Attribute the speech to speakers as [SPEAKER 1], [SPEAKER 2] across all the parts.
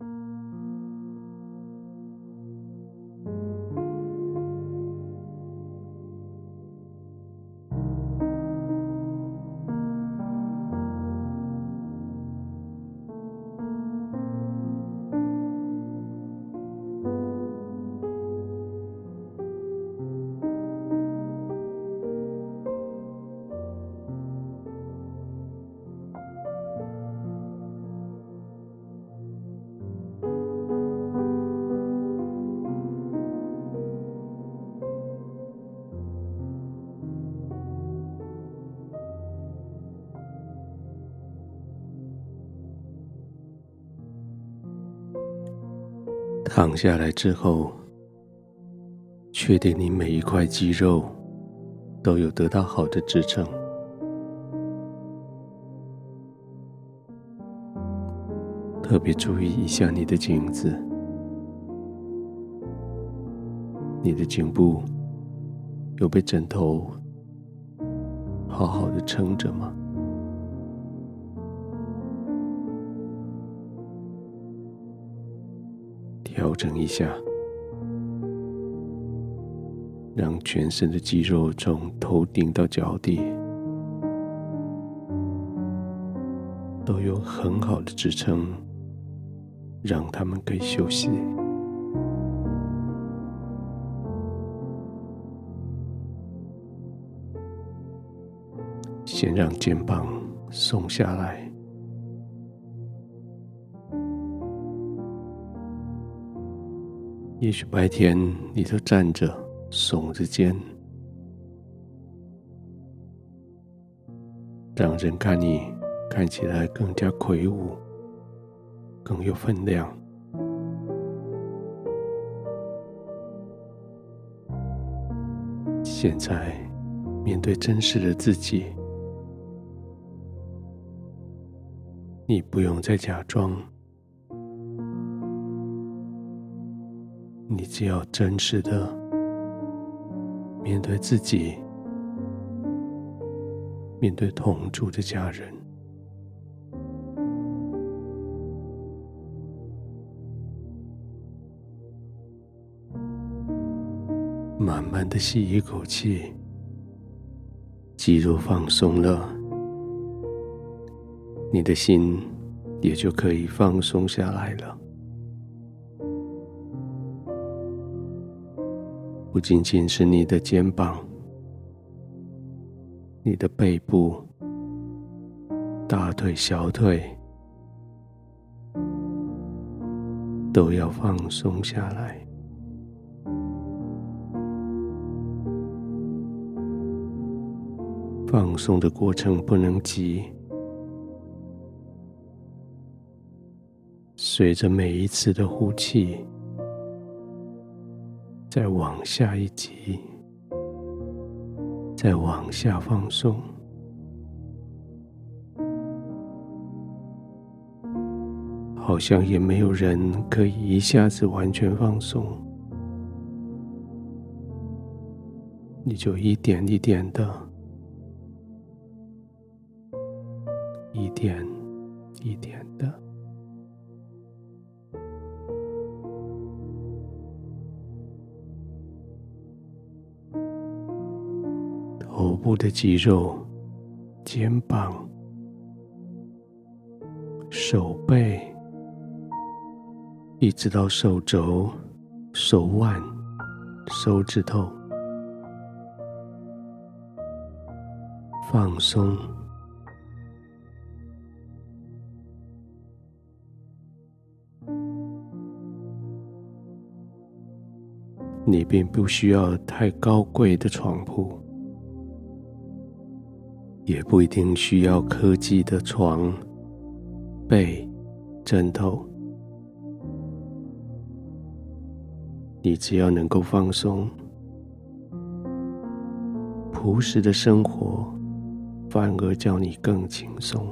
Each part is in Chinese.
[SPEAKER 1] you 躺下来之后，确定你每一块肌肉都有得到好的支撑。特别注意一下你的颈子，你的颈部有被枕头好好的撑着吗？调整一下，让全身的肌肉从头顶到脚底都有很好的支撑，让他们可以休息。先让肩膀松下来。也许白天你都站着，耸着肩，让人看你看起来更加魁梧，更有分量。现在面对真实的自己，你不用再假装。你只要真实的面对自己，面对同住的家人，慢慢的吸一口气，肌肉放松了，你的心也就可以放松下来了。不仅仅是你的肩膀、你的背部、大腿、小腿，都要放松下来。放松的过程不能急，随着每一次的呼气。再往下一级，再往下放松，好像也没有人可以一下子完全放松，你就一点一点的，一点一点的。头部的肌肉、肩膀、手背，一直到手肘、手腕、手指头，放松。你并不需要太高贵的床铺。也不一定需要科技的床、被、枕头，你只要能够放松，朴实的生活反而叫你更轻松。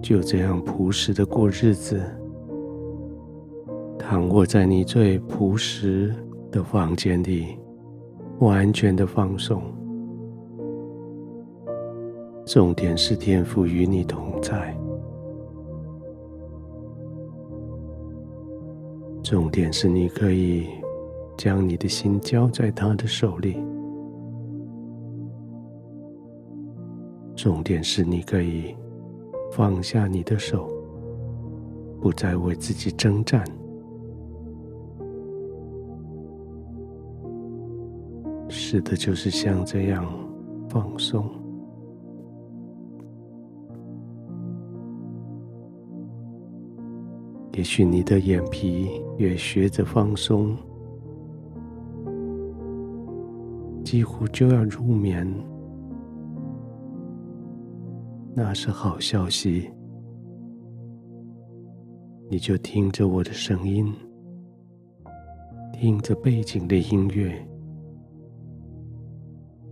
[SPEAKER 1] 就这样朴实的过日子，躺卧在你最朴实的房间里，完全的放松，重点是天父与你同在，重点是你可以将你的心交在他的手里，重点是你可以放下你的手，不再为自己征战。是的，就是像这样放松。也许你的眼皮也学着放松，几乎就要入眠。那是好消息，你就听着我的声音，听着背景的音乐。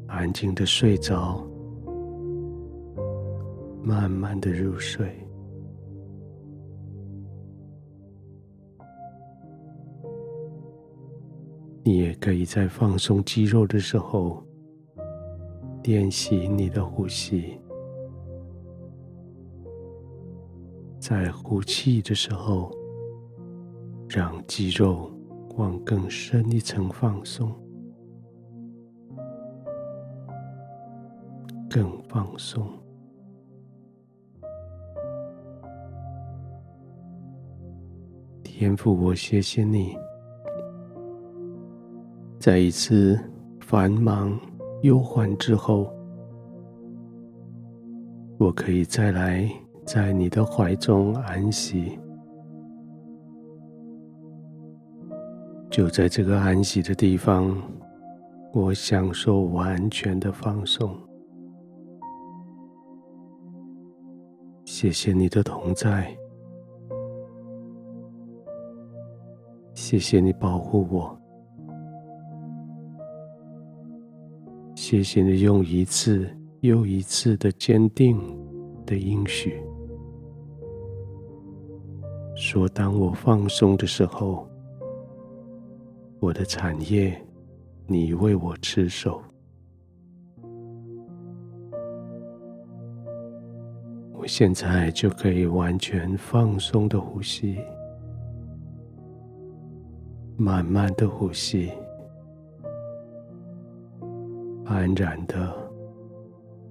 [SPEAKER 1] 安静的睡着，慢慢的入睡。你也可以在放松肌肉的时候，练习你的呼吸，在呼气的时候，让肌肉往更深一层放松。更放松，天父，我谢谢你，在一次繁忙忧患之后，我可以再来在你的怀中安息。就在这个安息的地方，我享受完全的放松。谢谢你的同在，谢谢你保护我，谢谢你用一次又一次的坚定的应许，说当我放松的时候，我的产业你为我持守。现在就可以完全放松的呼吸，慢慢的呼吸，安然的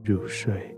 [SPEAKER 1] 入睡。